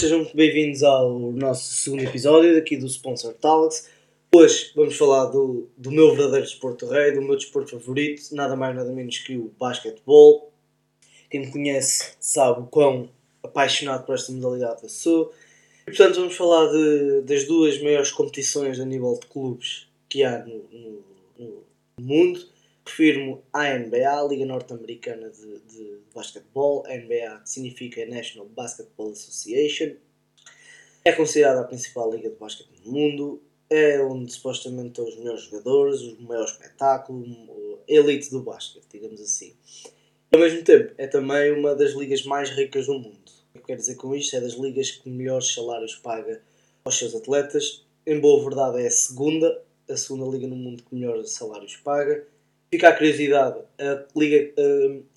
sejam muito bem-vindos ao nosso segundo episódio daqui do Sponsor Talks. Hoje vamos falar do, do meu verdadeiro desporto rei, do meu desporto favorito, nada mais nada menos que o basquetebol. Quem me conhece sabe o quão apaixonado por esta modalidade eu sou. E portanto vamos falar de, das duas maiores competições a nível de clubes que há no, no, no mundo. Refiro-me à NBA, Liga Norte-Americana de, de Basquetebol. A NBA significa National Basketball Association. É considerada a principal liga de basquete do mundo. É onde supostamente estão os melhores jogadores, o maior espetáculo, a elite do basquete, digamos assim. Ao mesmo tempo, é também uma das ligas mais ricas do mundo. O que quero dizer com isto é das ligas que melhores salários paga aos seus atletas. Em boa verdade, é a segunda, a segunda liga no mundo que melhores salários paga Fica a curiosidade, a liga,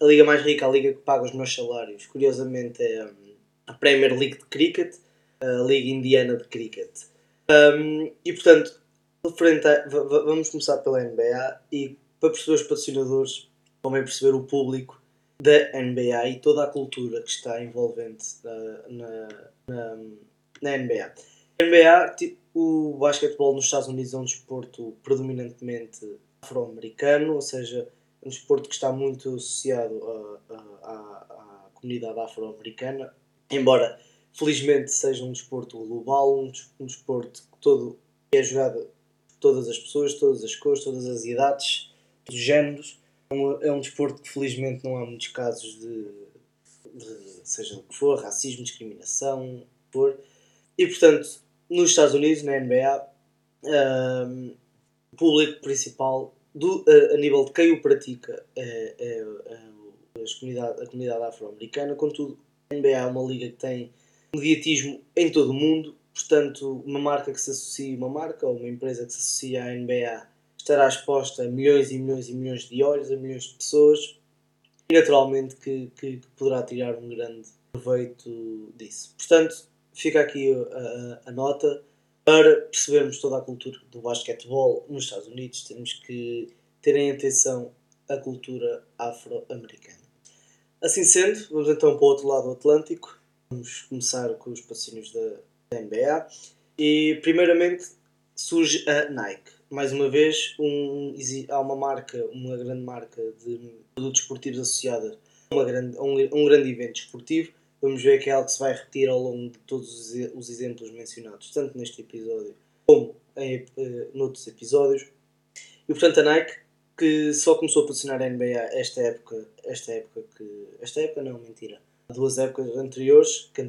a, liga mais rica, a liga que paga os meus salários, curiosamente é hum, a Premier League de Cricket, a Liga Indiana de Cricket. Um, e portanto, a, vamos começar pela NBA e para perceber os patrocinadores, também perceber o público da NBA e toda a cultura que está envolvente na, na, na NBA. NBA, o basquetebol nos Estados Unidos é um desporto predominantemente afro-americano, ou seja, um desporto que está muito associado à comunidade afro-americana, embora felizmente seja um desporto global, um, um desporto que todo é jogado por todas as pessoas, todas as cores, todas as idades, dos géneros. É um desporto que felizmente não há muitos casos de, de seja o que for, racismo, discriminação, por. E portanto, nos Estados Unidos, na NBA, um, público principal do, a, a, nível de quem o pratica é, é, é a comunidade, a comunidade afro-americana, contudo a NBA é uma liga que tem mediatismo em todo o mundo, portanto uma marca que se associa uma marca ou uma empresa que se associa à NBA estará exposta a milhões e milhões e milhões de olhos, a milhões de pessoas. E naturalmente que, que, que poderá tirar um grande proveito disso. Portanto, fica aqui a, a nota para percebermos toda a cultura do basquetebol nos Estados Unidos, temos que ter em atenção a cultura afro-americana. Assim sendo, vamos então para o outro lado do Atlântico. Vamos começar com os patrocínios da NBA. E, primeiramente, surge a Nike. Mais uma vez, um, há uma marca, uma grande marca de produtos esportivos associada a, grande, a um, a um grande evento esportivo vamos ver que é algo que se vai repetir ao longo de todos os exemplos mencionados, tanto neste episódio como em, uh, noutros episódios. E portanto a Nike, que só começou a patrocinar a NBA esta época, esta época que. Esta época não, mentira. Há duas épocas anteriores, que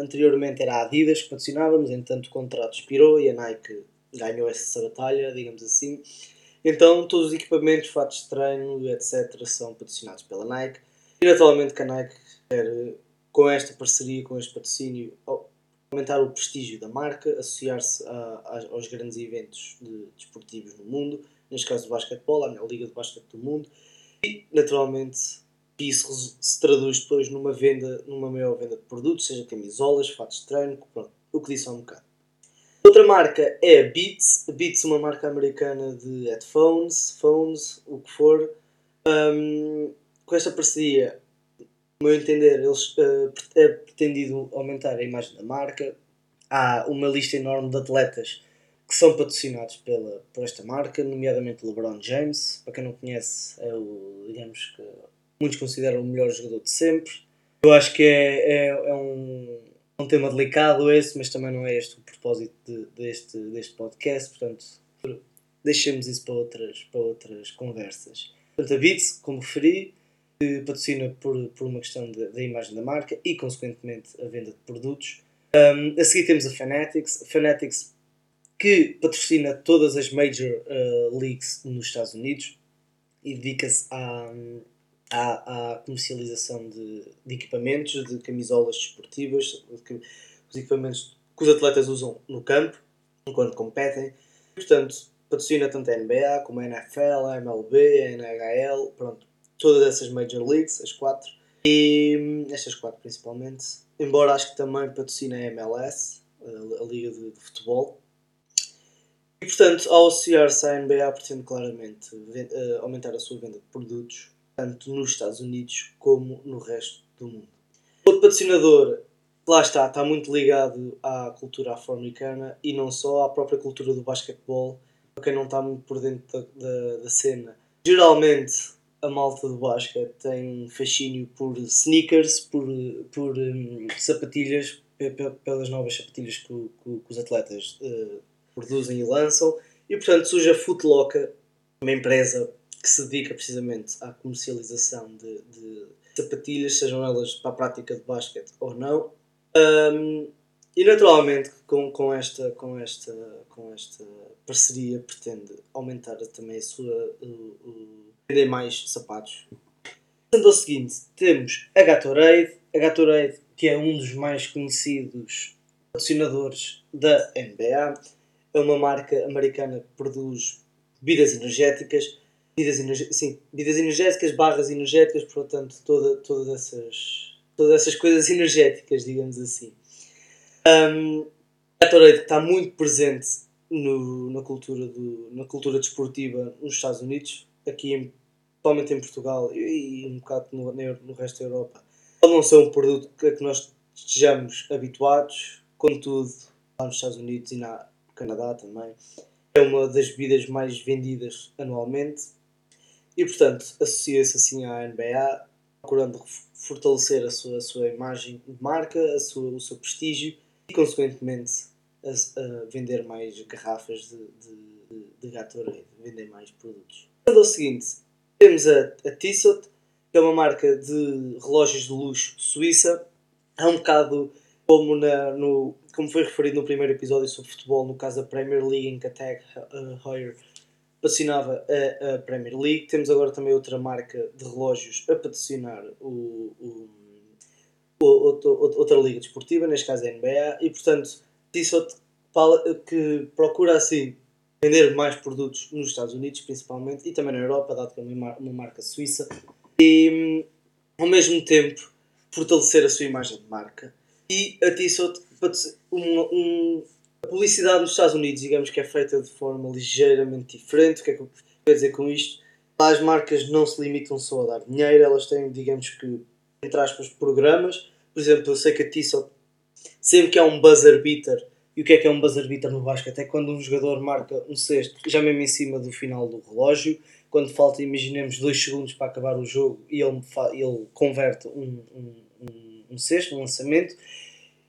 anteriormente era a Adidas que patrocinávamos, entanto o contrato expirou e a Nike ganhou essa batalha, digamos assim. Então todos os equipamentos, fatos de treino, etc., são patrocinados pela Nike. E naturalmente que a Nike quer com esta parceria, com este patrocínio, aumentar o prestígio da marca, associar-se aos grandes eventos de, desportivos no mundo, neste caso do basquetebol, a Liga de Basquete do Mundo, e naturalmente isso se traduz depois numa venda, numa maior venda de produtos, seja camisolas, fatos de treino, pronto, o que disse há um bocado. Outra marca é a Beats, a Beats é uma marca americana de headphones, phones, o que for. Um, com esta parceria meu entender, eles uh, é pretendido aumentar a imagem da marca. Há uma lista enorme de atletas que são patrocinados pela, por esta marca, nomeadamente LeBron James. Para quem não conhece, é o, digamos que muitos consideram o melhor jogador de sempre. Eu acho que é, é, é um, um tema delicado esse, mas também não é este o propósito de, deste, deste podcast, portanto, deixemos isso para outras, para outras conversas. Portanto, a Beats, como referi, patrocina por, por uma questão da imagem da marca e, consequentemente, a venda de produtos. Um, a seguir temos a Fanatics. A Fanatics que patrocina todas as major uh, leagues nos Estados Unidos e dedica-se à, à, à, comercialização de, de, equipamentos, de camisolas desportivas, de, os equipamentos que os atletas usam no campo enquanto competem. Portanto, patrocina tanto a NBA como a NFL, a MLB, a NHL, pronto, todas essas Major Leagues, as quatro, e hum, estas quatro principalmente, embora acho que também patrocina a MLS, a, Liga de, de, Futebol. E portanto, ao associar-se à NBA, pretende claramente uh, aumentar a sua venda de produtos, tanto nos Estados Unidos como no resto do mundo. Outro patrocinador lá está, está muito ligado à cultura afro-americana e não só à própria cultura do basquetebol. Para quem não está muito por dentro da, da, da cena, geralmente a malta do basquete tem fascínio por sneakers, por, por um, sapatilhas, pelas novas sapatilhas que, que, que os atletas uh, produzem e lançam. E portanto surge a Footlocker, uma empresa que se dedica precisamente à comercialização de, de sapatilhas, sejam elas para a prática de basquete ou não. Um, e naturalmente com, com, esta, com, esta, com esta parceria pretende aumentar também a sua. Vender mais sapatos. Portanto, é o seguinte: temos a Gatorade, a Gatorade que é um dos mais conhecidos patrocinadores da NBA, é uma marca americana que produz bebidas energéticas, bebidas, sim, bebidas energéticas, barras energéticas, portanto, toda, todas, essas, todas essas coisas energéticas, digamos assim. Um, a Gatorade está muito presente no, na, cultura do, na cultura desportiva nos Estados Unidos, aqui em, principalmente em Portugal e, um bocado no, no resto da Europa. Pode não ser um produto a que nós estejamos habituados, contudo, lá nos Estados Unidos e na Canadá também, é uma das bebidas mais vendidas anualmente e, portanto, associa-se assim à NBA, procurando fortalecer a sua, a sua imagem de marca, a sua, o seu prestígio e, consequentemente, a, a vender mais garrafas de, de, de Gatorade, vender mais produtos. Então, é o seguinte, temos a, a Tissot, que é uma marca de relógios de luxo suíça, é um bocado como, na, no, como foi referido no primeiro episódio sobre futebol, no caso da Premier League, em que a Tag Heuer patrocinava a, a, Premier League. Temos agora também outra marca de relógios a patrocinar o, o, o, outra liga desportiva, neste caso a NBA, e portanto, Tissot que procura assim vender mais produtos nos Estados Unidos, principalmente, e também na Europa, dado que é uma, marca suíça, e ao mesmo tempo fortalecer a sua imagem de marca e a Tissot, um, a publicidade nos Estados Unidos, digamos que é feita de forma ligeiramente diferente. O que é que eu quero dizer com isto? As marcas não se limitam só a dar dinheiro, elas têm, digamos que, entre aspas, programas. Por exemplo, eu sei que a Tissot, sempre que há um buzzer beater, e o que é que é um buzzer beater no basquete? É quando um jogador marca um sexto, já mesmo em cima do final do relógio, quando falta, imaginemos, dois segundos para acabar o jogo e ele, ele converte um, um, um, sexto, um lançamento,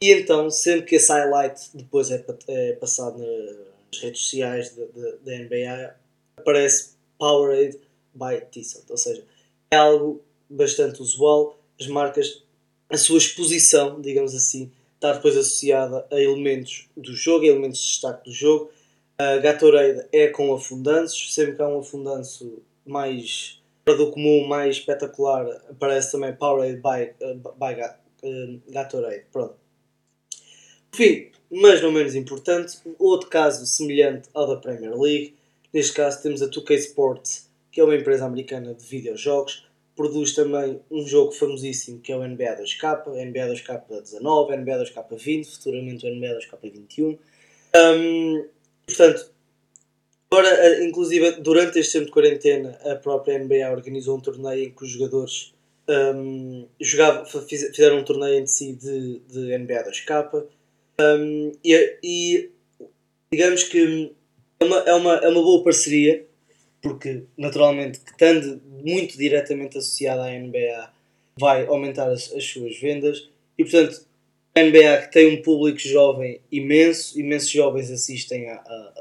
e então, sempre que esse highlight depois é, é passado nas redes sociais da NBA, aparece Powerade by Tissot. Ou seja, é algo bastante usual. As marcas, a sua exposição, digamos assim, está depois associada a elementos do jogo, a elementos de destaque do jogo. A Gatorade é com afundanços, sempre que há um afundanço mais fora do comum, mais espetacular, aparece também Powerade by, uh, by uh, Gatorade. Pronto. Fim, mas não menos importante, outro caso semelhante ao da Premier League. Neste caso temos a 2K Sports, que é uma empresa americana de videojogos. Produz também um jogo famosíssimo que é o NBA 2K, NBA 2K19, NBA 2K20, futuramente o NBA 2K21. Um, portanto, agora, inclusive durante este tempo de quarentena, a própria NBA organizou um torneio em que os jogadores um, jogavam, fizeram um torneio entre si de, de NBA 2K um, e, e, digamos que é uma, é, uma, é uma boa parceria, porque naturalmente, estando muito diretamente associada à NBA, vai aumentar as, as suas vendas e portanto a NBA que tem um público jovem imenso, imensos jovens assistem a, a,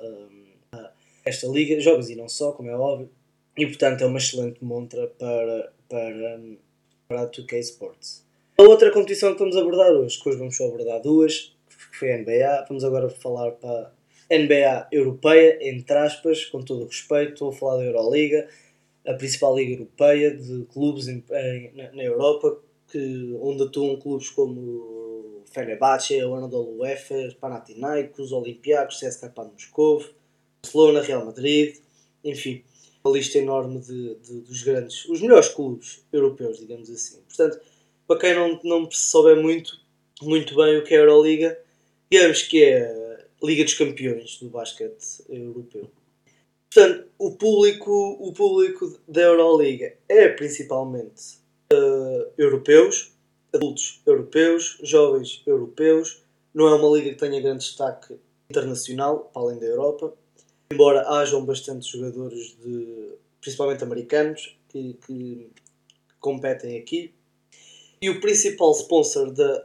a, a, esta liga, jovens e não só, como é óbvio, e portanto é uma excelente montra para, para, para a 2K Sports. A outra competição que vamos abordar hoje, que hoje vamos só abordar duas, que foi a NBA. Vamos agora falar para NBA europeia, entre aspas, com todo o respeito. Estou a falar da Euroliga, a principal liga europeia de clubes em, em, na Europa, que, onde atuam clubes como Fenerbahçe, o Anadolu Efes, Panathinaikos, Olympiacos, CSKA Moscou, Barcelona, Real Madrid, enfim, uma lista enorme de, de, dos grandes, os melhores clubes europeus, digamos assim. Portanto, para quem não, não souber muito, muito bem o que é a Euroliga, digamos que é Liga dos Campeões do basquete europeu. Portanto, o público, o público da Euroliga é principalmente uh, europeus, adultos europeus, jovens europeus. Não é uma liga que tenha grande destaque internacional, para além da Europa, embora hajam bastantes jogadores, de, principalmente americanos, que, que competem aqui. E o principal sponsor da,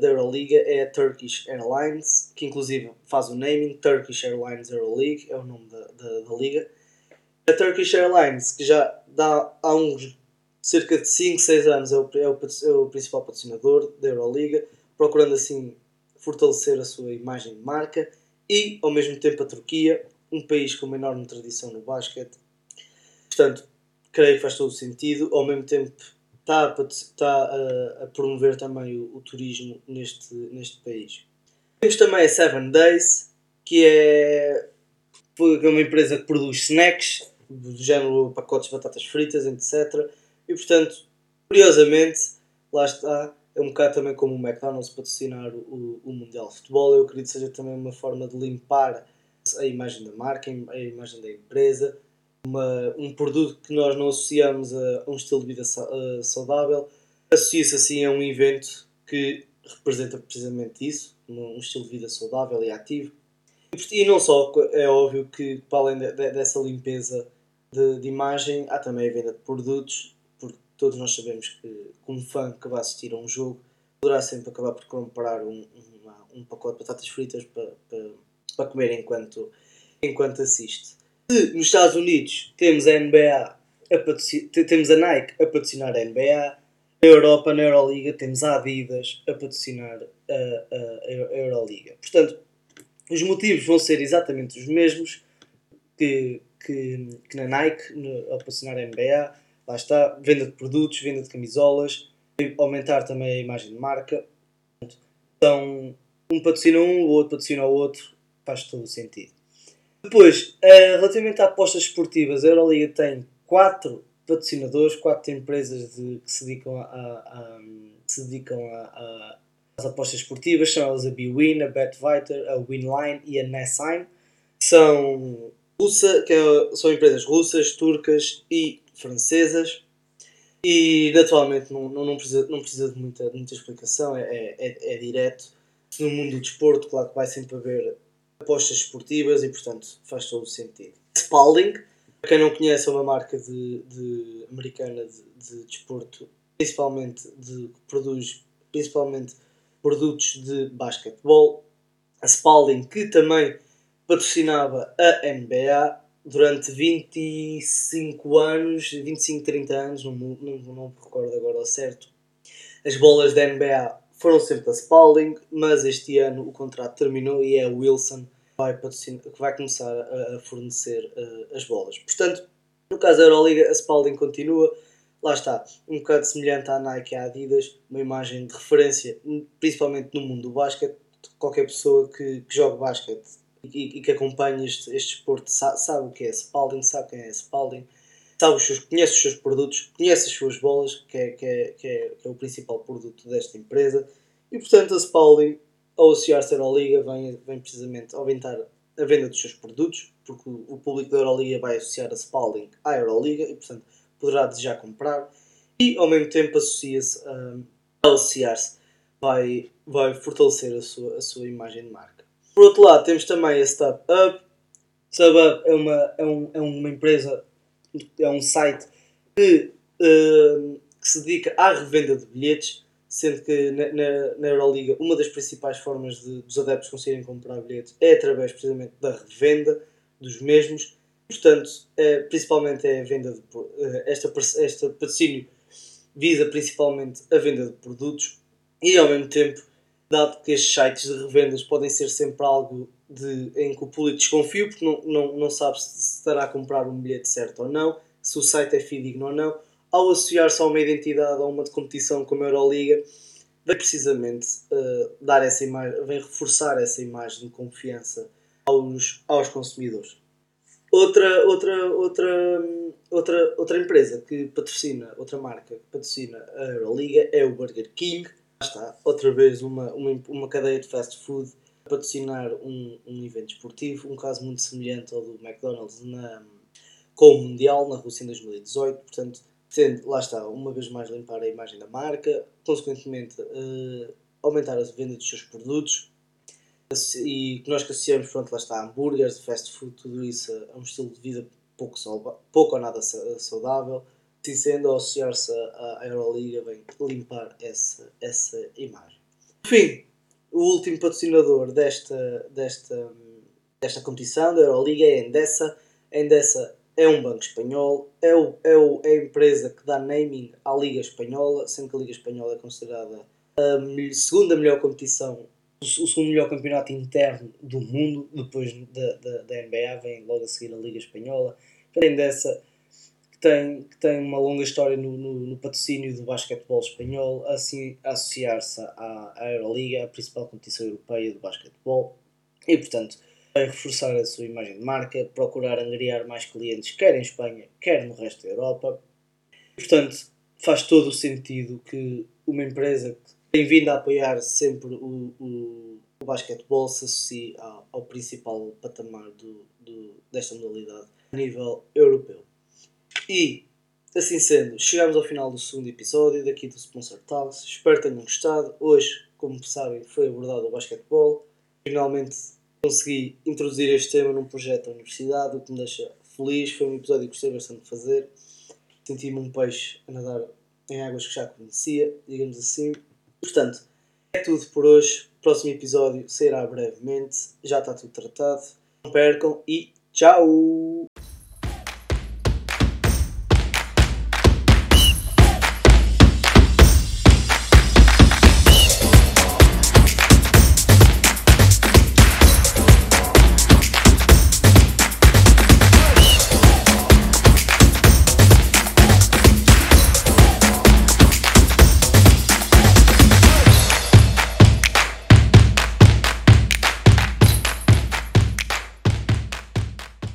Euroliga é a Turkish Airlines, que inclusive faz o naming, Turkish Airlines Euroleague, é o nome da, da, da liga. A Turkish Airlines, que já dá há uns cerca de 5, 6 anos, é o, é, o, é o principal patrocinador da Euroliga, procurando assim fortalecer a sua imagem de marca e, ao mesmo tempo, a Turquia, um país com uma enorme tradição no basquete. Portanto, creio que faz todo o sentido. Ao mesmo tempo, está a, está a, a promover também o, o, turismo neste, neste país. Temos também a Seven Days, que é uma empresa que produz snacks, do género pacotes de batatas fritas, etc. E portanto, curiosamente, lá está, é um bocado também como o McDonald's patrocinar o, o Mundial de Futebol. Eu acredito que seja também uma forma de limpar a imagem da marca, a imagem da empresa, uma, um produto que nós não associamos a, um estilo de vida saudável, associa-se assim a um evento que representa precisamente isso, um estilo de vida saudável e ativo. E não só, é óbvio que para além de, de, dessa limpeza de, de, imagem, há também a venda de produtos, porque todos nós sabemos que, um fã que vai assistir a um jogo poderá sempre acabar por comprar um, uma, um pacote de batatas fritas para, para, para comer enquanto, enquanto assiste. Se nos Estados Unidos temos a NBA, a temos a Nike a patrocinar a NBA, na Europa, na Euroliga, temos a Adidas a patrocinar a, a, a Euroliga. Portanto, os motivos vão ser exatamente os mesmos que, que, que na Nike, no, a patrocinar a NBA. Lá está, venda de produtos, venda de camisolas, aumentar também a imagem de marca. Então, um patrocina um, o outro patrocina o outro, faz todo o sentido. Depois, uh, relativamente a apostas esportivas, a Euroliga tem quatro patrocinadores, quatro empresas de, que se dedicam, a, a, a se dedicam a, às apostas esportivas, são elas a BWin, a BetViter, a Winline e a Nessign. São, russa, que é, são empresas russas, turcas e francesas. E naturalmente não, não, não, precisa, não precisa de muita, muita explicação, é, é, é direto. No mundo do desporto, claro que vai sempre haver apostas esportivas e, portanto, faz todo o sentido. Spalding, para quem não conhece, é uma marca de, de americana de, de desporto, principalmente de, que produz principalmente produtos de basquetebol. A Spalding, que também patrocinava a NBA durante 25 anos, 25, 30 anos, não, não, não me recordo agora ao certo. As bolas da NBA foram sempre da Spalding, mas este ano o contrato terminou e é a Wilson vai que vai começar a, fornecer uh, as bolas. Portanto, no caso da Euroliga, a Spalding continua, lá está, um bocado semelhante à Nike e à Adidas, uma imagem de referência, principalmente no mundo do basquete. Qualquer pessoa que, que jogue basquete e, e, que acompanhe este, este esporte sabe, sabe, o que é Spalding, sabe quem é Spalding, sabe os seus, conhece os seus produtos, conhece as suas bolas, que é, que é, que é, que é o principal produto desta empresa. E portanto, a Spalding ao associar-se à Euroliga, vem, vem precisamente aumentar a venda dos seus produtos, porque o público da Euroliga vai associar a Spalding à Euroliga e, portanto, poderá desejar comprar. E, ao mesmo tempo, associa-se um, ao associar-se, vai, vai fortalecer a sua, a sua imagem de marca. Por outro lado, temos também a StubHub. StubHub é uma, é, um, é uma empresa, é um site que, uh, que se dedica à revenda de bilhetes sendo que na, na, na, Euroliga uma das principais formas de, dos adeptos conseguirem comprar bilhetes é através precisamente da revenda dos mesmos. Portanto, é, principalmente é a venda de eh, esta, esta patrocínio visa principalmente a venda de produtos e ao mesmo tempo, dado que estes sites de revendas podem ser sempre algo de, em que o público desconfia porque não, não, não sabe se estará a comprar um bilhete certo ou não, se o site é fidedigno ou não, ao associar-se a uma identidade, a uma de competição como a Euroliga, vem precisamente uh, dar essa imagem, vem reforçar essa imagem de confiança aos, aos consumidores. Outra, outra, outra, outra, outra empresa que patrocina, outra marca que patrocina a Euroliga é o Burger King. Está outra vez uma, uma, uma cadeia de fast food patrocinar um, um evento esportivo, um caso muito semelhante ao do McDonald's na, com o Mundial na Rússia em 2018. Portanto, Sendo, lá está, uma vez mais limpar a imagem da marca, consequentemente uh, aumentar a venda dos seus produtos e que nós que associamos, pronto, lá está, hambúrgueres, fast food, tudo isso a um estilo de vida pouco, pouco ou nada saudável. Assim sendo, associar-se à Euroliga vem limpar essa, essa imagem. Por fim, o último patrocinador desta, desta, desta competição, da Euroliga, é a Endesa. A Endesa é um banco espanhol, é, o, é, o, é a empresa que dá naming à Liga Espanhola, sendo que a Liga Espanhola é considerada a segunda melhor competição, o segundo melhor campeonato interno do mundo, depois da, da, da NBA, vem logo a seguir a Liga Espanhola. Além tem, que tem uma longa história no, no, no patrocínio do basquetebol espanhol, assim associar-se à, Euroliga, a principal competição europeia de basquetebol, e portanto vai reforçar a sua imagem de marca, procurar angariar mais clientes, quer em Espanha, quer no resto da Europa. Portanto, faz todo o sentido que uma empresa que tem vindo a apoiar sempre o, o, o basquetebol se associe ao, ao principal patamar do, do, desta modalidade a nível europeu. E, assim sendo, chegamos ao final do segundo episódio daqui do Sponsor Talks. Espero que tenham gostado. Hoje, como sabem, foi abordado o basquetebol. Finalmente consegui introduzir este tema num projeto da universidade, o que me deixa feliz. Foi um episódio que gostei bastante de fazer. Senti-me um peixe a nadar em águas que já conhecia, digamos assim. Portanto, é tudo por hoje. O próximo episódio sairá brevemente. Já está tudo tratado. Não percam e tchau!